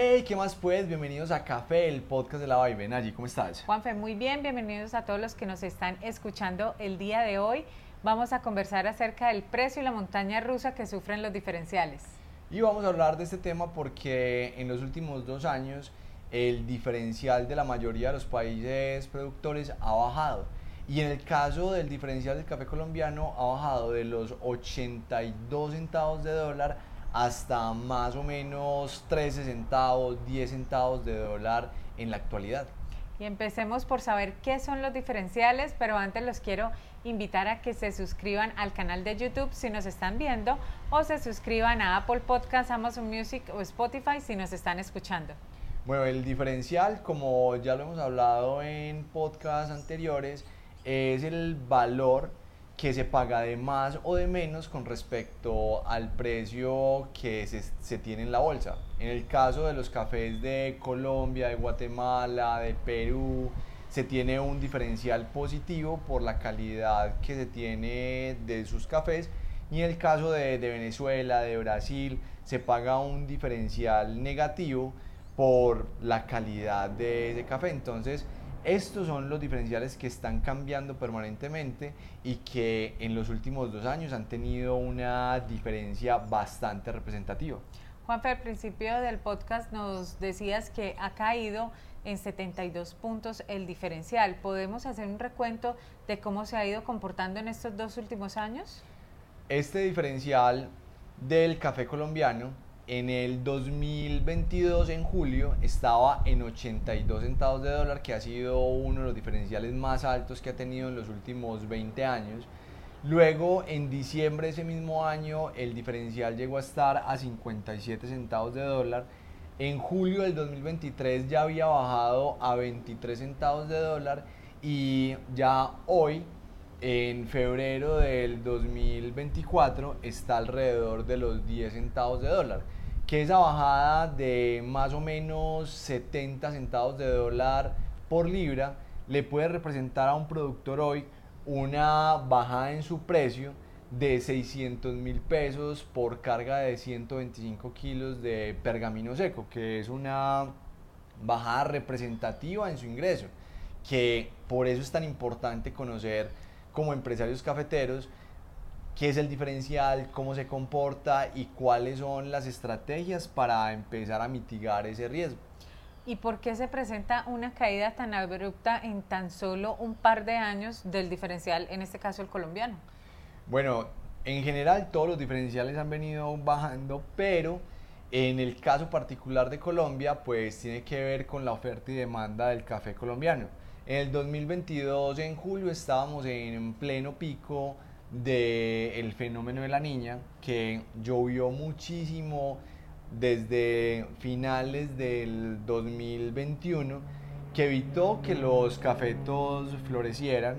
Hey, ¿qué más pues? Bienvenidos a Café, el podcast de la Vibe. Allí, ¿cómo estás? Juanfe, muy bien, bienvenidos a todos los que nos están escuchando el día de hoy. Vamos a conversar acerca del precio y la montaña rusa que sufren los diferenciales. Y vamos a hablar de este tema porque en los últimos dos años el diferencial de la mayoría de los países productores ha bajado. Y en el caso del diferencial del café colombiano ha bajado de los 82 centavos de dólar hasta más o menos 13 centavos, 10 centavos de dólar en la actualidad. Y empecemos por saber qué son los diferenciales, pero antes los quiero invitar a que se suscriban al canal de YouTube si nos están viendo o se suscriban a Apple Podcasts, Amazon Music o Spotify si nos están escuchando. Bueno, el diferencial, como ya lo hemos hablado en podcasts anteriores, es el valor que se paga de más o de menos con respecto al precio que se, tiene en la bolsa. En el caso de los cafés de Colombia, de Guatemala, de Perú, se tiene un diferencial positivo por la calidad que se tiene de sus cafés y en el caso de, de Venezuela, de Brasil, se paga un diferencial negativo por la calidad de ese café. Entonces, estos son los diferenciales que están cambiando permanentemente y que en los últimos dos años han tenido una diferencia bastante representativa. Juanfe, al principio del podcast nos decías que ha caído en 72 puntos el diferencial. ¿Podemos hacer un recuento de cómo se ha ido comportando en estos dos últimos años? Este diferencial del café colombiano en el 2022, en julio, estaba en 82 centavos de dólar, que ha sido uno de los diferenciales más altos que ha tenido en los últimos 20 años. Luego, en diciembre de ese mismo año, el diferencial llegó a estar a 57 centavos de dólar. En julio del 2023 ya había bajado a 23 centavos de dólar y ya hoy, en febrero del 2024, está alrededor de los 10 centavos de dólar que esa bajada de más o menos 70 centavos de dólar por libra le puede representar a un productor hoy una bajada en su precio de 600 mil pesos por carga de 125 kilos de pergamino seco, que es una bajada representativa en su ingreso, que por eso es tan importante conocer como empresarios cafeteros qué es el diferencial, cómo se comporta y cuáles son las estrategias para empezar a mitigar ese riesgo. ¿Y por qué se presenta una caída tan abrupta en tan solo un par de años del diferencial, en este caso el colombiano? Bueno, en general todos los diferenciales han venido bajando, pero en el caso particular de Colombia, pues tiene que ver con la oferta y demanda del café colombiano. En el 2022, en julio, estábamos en pleno pico del fenómeno de la niña, que llovió muchísimo desde finales del 2021, que evitó que los cafetos florecieran,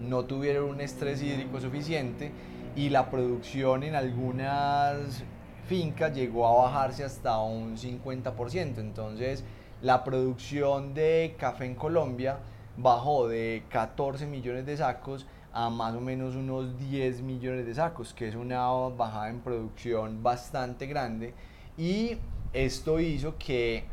no tuvieron un estrés hídrico suficiente y la producción en algunas fincas llegó a bajarse hasta un 50%. Entonces, la producción de café en Colombia bajó de 14 millones de sacos a más o menos unos 10 millones de sacos, que es una bajada en producción bastante grande. Y esto hizo que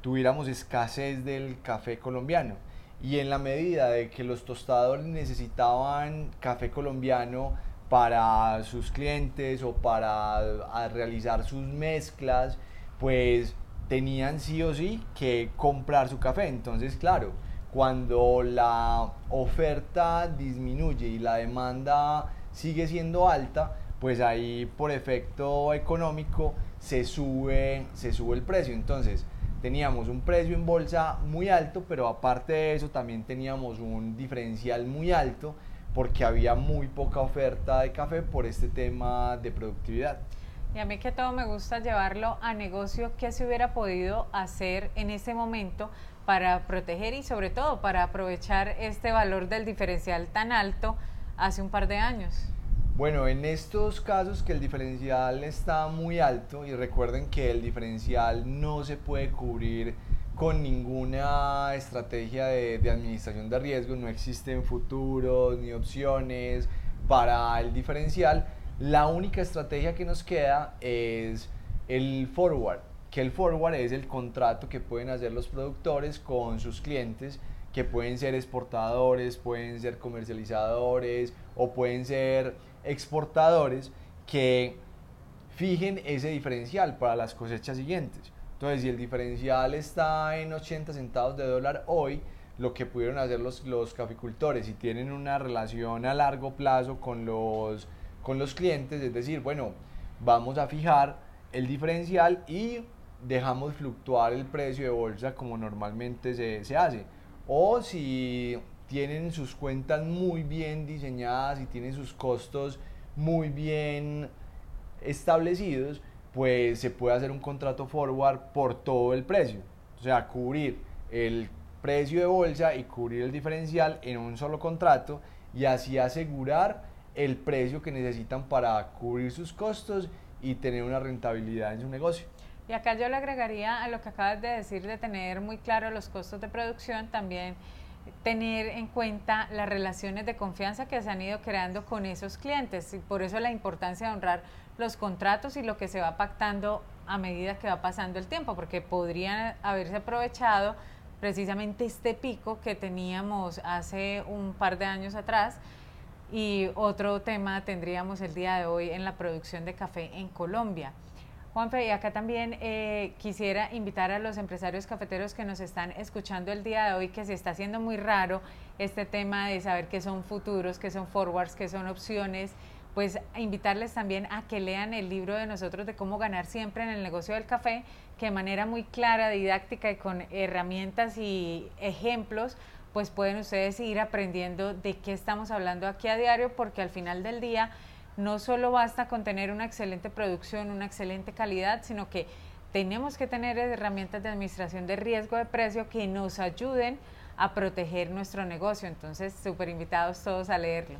tuviéramos escasez del café colombiano. Y en la medida de que los tostadores necesitaban café colombiano para sus clientes o para realizar sus mezclas, pues tenían sí o sí que comprar su café. Entonces, claro, cuando la oferta disminuye y la demanda sigue siendo alta, pues ahí por efecto económico se sube, se sube el precio. Entonces teníamos un precio en bolsa muy alto, pero aparte de eso también teníamos un diferencial muy alto porque había muy poca oferta de café por este tema de productividad. Y a mí que todo me gusta llevarlo a negocio, ¿qué se hubiera podido hacer en ese momento para proteger y sobre todo para aprovechar este valor del diferencial tan alto hace un par de años? Bueno, en estos casos que el diferencial está muy alto y recuerden que el diferencial no se puede cubrir con ninguna estrategia de, de administración de riesgos, no existen futuros ni opciones para el diferencial. La única estrategia que nos queda es el forward, que el forward es el contrato que pueden hacer los productores con sus clientes, que pueden ser exportadores, pueden ser comercializadores o pueden ser exportadores, que fijen ese diferencial para las cosechas siguientes. Entonces, si el diferencial está en 80 centavos de dólar hoy, lo que pudieron hacer los, los caficultores, si tienen una relación a largo plazo con los, con los clientes, es decir, bueno, vamos a fijar el diferencial y dejamos fluctuar el precio de bolsa como normalmente se, se hace. O si tienen sus cuentas muy bien diseñadas y tienen sus costos muy bien establecidos, pues se puede hacer un contrato forward por todo el precio. O sea, cubrir el precio de bolsa y cubrir el diferencial en un solo contrato y así asegurar el precio que necesitan para cubrir sus costos y tener una rentabilidad en su negocio. Y acá yo le agregaría a lo que acabas de decir de tener muy claro los costos de producción, también tener en cuenta las relaciones de confianza que se han ido creando con esos clientes y por eso la importancia de honrar los contratos y lo que se va pactando a medida que va pasando el tiempo, porque podrían haberse aprovechado precisamente este pico que teníamos hace un par de años atrás y otro tema tendríamos el día de hoy en la producción de café en Colombia. Juanfe, y acá también eh, quisiera invitar a los empresarios cafeteros que nos están escuchando el día de hoy, que se está haciendo muy raro este tema de saber qué son futuros, qué son forwards, qué son opciones, pues invitarles también a que lean el libro de nosotros de cómo ganar siempre en el negocio del café, que de manera muy clara, didáctica y con herramientas y ejemplos, pues pueden ustedes ir aprendiendo de qué estamos hablando aquí a diario, porque al final del día no solo basta con tener una excelente producción, una excelente calidad, sino que tenemos que tener herramientas de administración de riesgo de precio que nos ayuden a proteger nuestro negocio. Entonces, súper invitados todos a leerlo.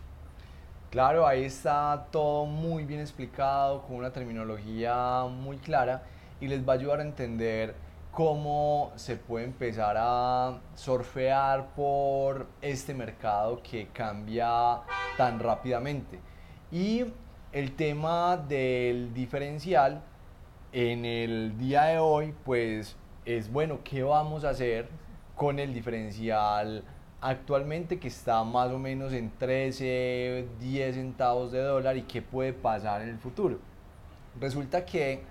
Claro, ahí está todo muy bien explicado, con una terminología muy clara y les va a ayudar a entender cómo se puede empezar a surfear por este mercado que cambia tan rápidamente. Y el tema del diferencial en el día de hoy, pues es bueno, ¿qué vamos a hacer con el diferencial actualmente que está más o menos en 13, 10 centavos de dólar y qué puede pasar en el futuro? Resulta que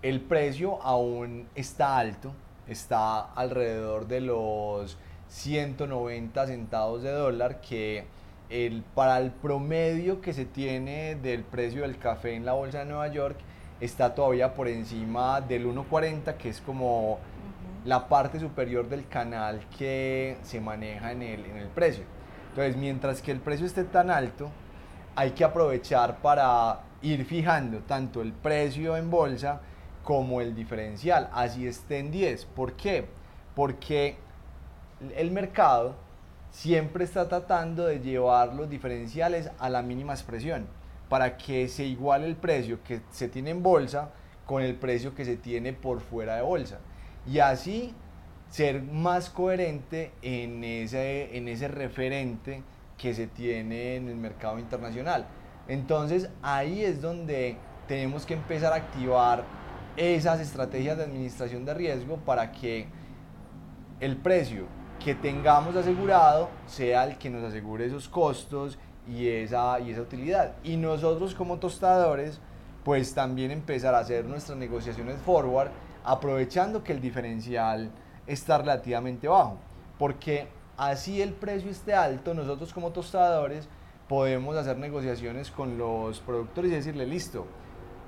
el precio aún está alto, está alrededor de los 190 centavos de dólar que el, para el promedio que se tiene del precio del café en la bolsa de Nueva York está todavía por encima del 1.40, que es como la parte superior del canal que se maneja en el, en el precio. Entonces, mientras que el precio esté tan alto, hay que aprovechar para ir fijando tanto el precio en bolsa como el diferencial, así esté en 10. ¿Por qué? Porque el mercado siempre está tratando de llevar los diferenciales a la mínima expresión para que se iguale el precio que se tiene en bolsa con el precio que se tiene por fuera de bolsa. Y así ser más coherente en ese, en ese referente que se tiene en el mercado internacional. Entonces ahí es donde tenemos que empezar a activar esas estrategias de administración de riesgo para que el precio que tengamos asegurado sea el que nos asegure esos costos y esa, y esa utilidad. Y nosotros como tostadores, pues también empezar a hacer nuestras negociaciones forward, aprovechando que el diferencial está relativamente bajo. Porque así el precio esté alto, nosotros como tostadores podemos hacer negociaciones con los productores y decirle, listo,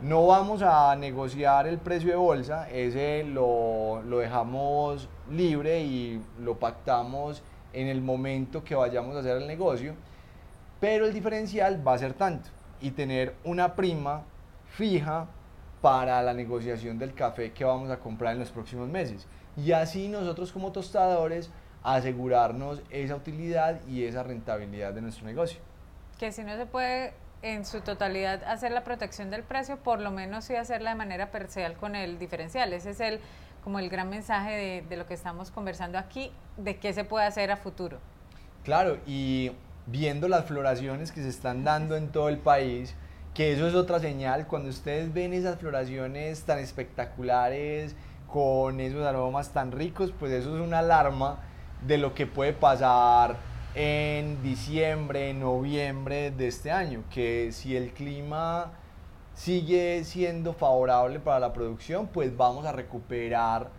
no vamos a negociar el precio de bolsa, ese lo, lo, dejamos libre y lo pactamos en el momento que vayamos a hacer el negocio, pero el diferencial va a ser tanto y tener una prima fija para la negociación del café que vamos a comprar en los próximos meses. Y así nosotros como tostadores asegurarnos esa utilidad y esa rentabilidad de nuestro negocio. Que si no se puede en su totalidad hacer la protección del precio, por lo menos sí hacerla de manera parcial con el diferencial. Ese es el como el gran mensaje de, de, lo que estamos conversando aquí, de qué se puede hacer a futuro. Claro, y viendo las floraciones que se están dando en todo el país, que eso es otra señal, cuando ustedes ven esas floraciones tan espectaculares, con esos aromas tan ricos, pues eso es una alarma de lo que puede pasar en diciembre, noviembre de este año, que si el clima sigue siendo favorable para la producción, pues vamos a recuperar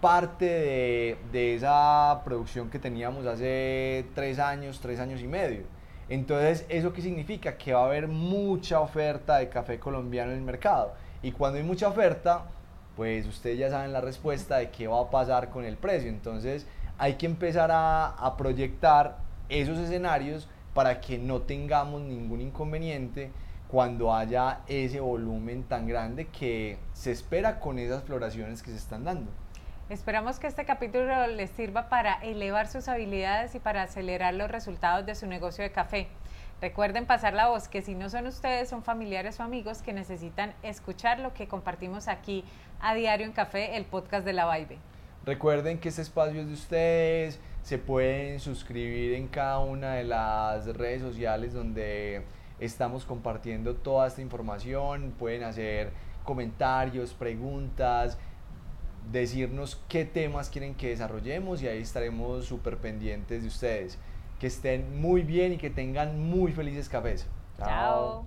parte de, de, esa producción que teníamos hace tres años, tres años y medio. Entonces, ¿eso qué significa? Que va a haber mucha oferta de café colombiano en el mercado. Y cuando hay mucha oferta, pues ustedes ya saben la respuesta de qué va a pasar con el precio. Entonces, hay que empezar a, proyectar esos escenarios para que no tengamos ningún inconveniente cuando haya ese volumen tan grande que se espera con esas floraciones que se están dando. Esperamos que este capítulo les sirva para elevar sus habilidades y para acelerar los resultados de su negocio de café. Recuerden pasar la voz que si no son ustedes, son familiares o amigos que necesitan escuchar lo que compartimos aquí a diario en Café, el podcast de la Vibe. Recuerden que este espacio es de ustedes, se pueden suscribir en cada una de las redes sociales donde estamos compartiendo toda esta información, pueden hacer comentarios, preguntas, decirnos qué temas quieren que desarrollemos y ahí estaremos súper pendientes de ustedes. Que estén muy bien y que tengan muy felices cafés. Chao.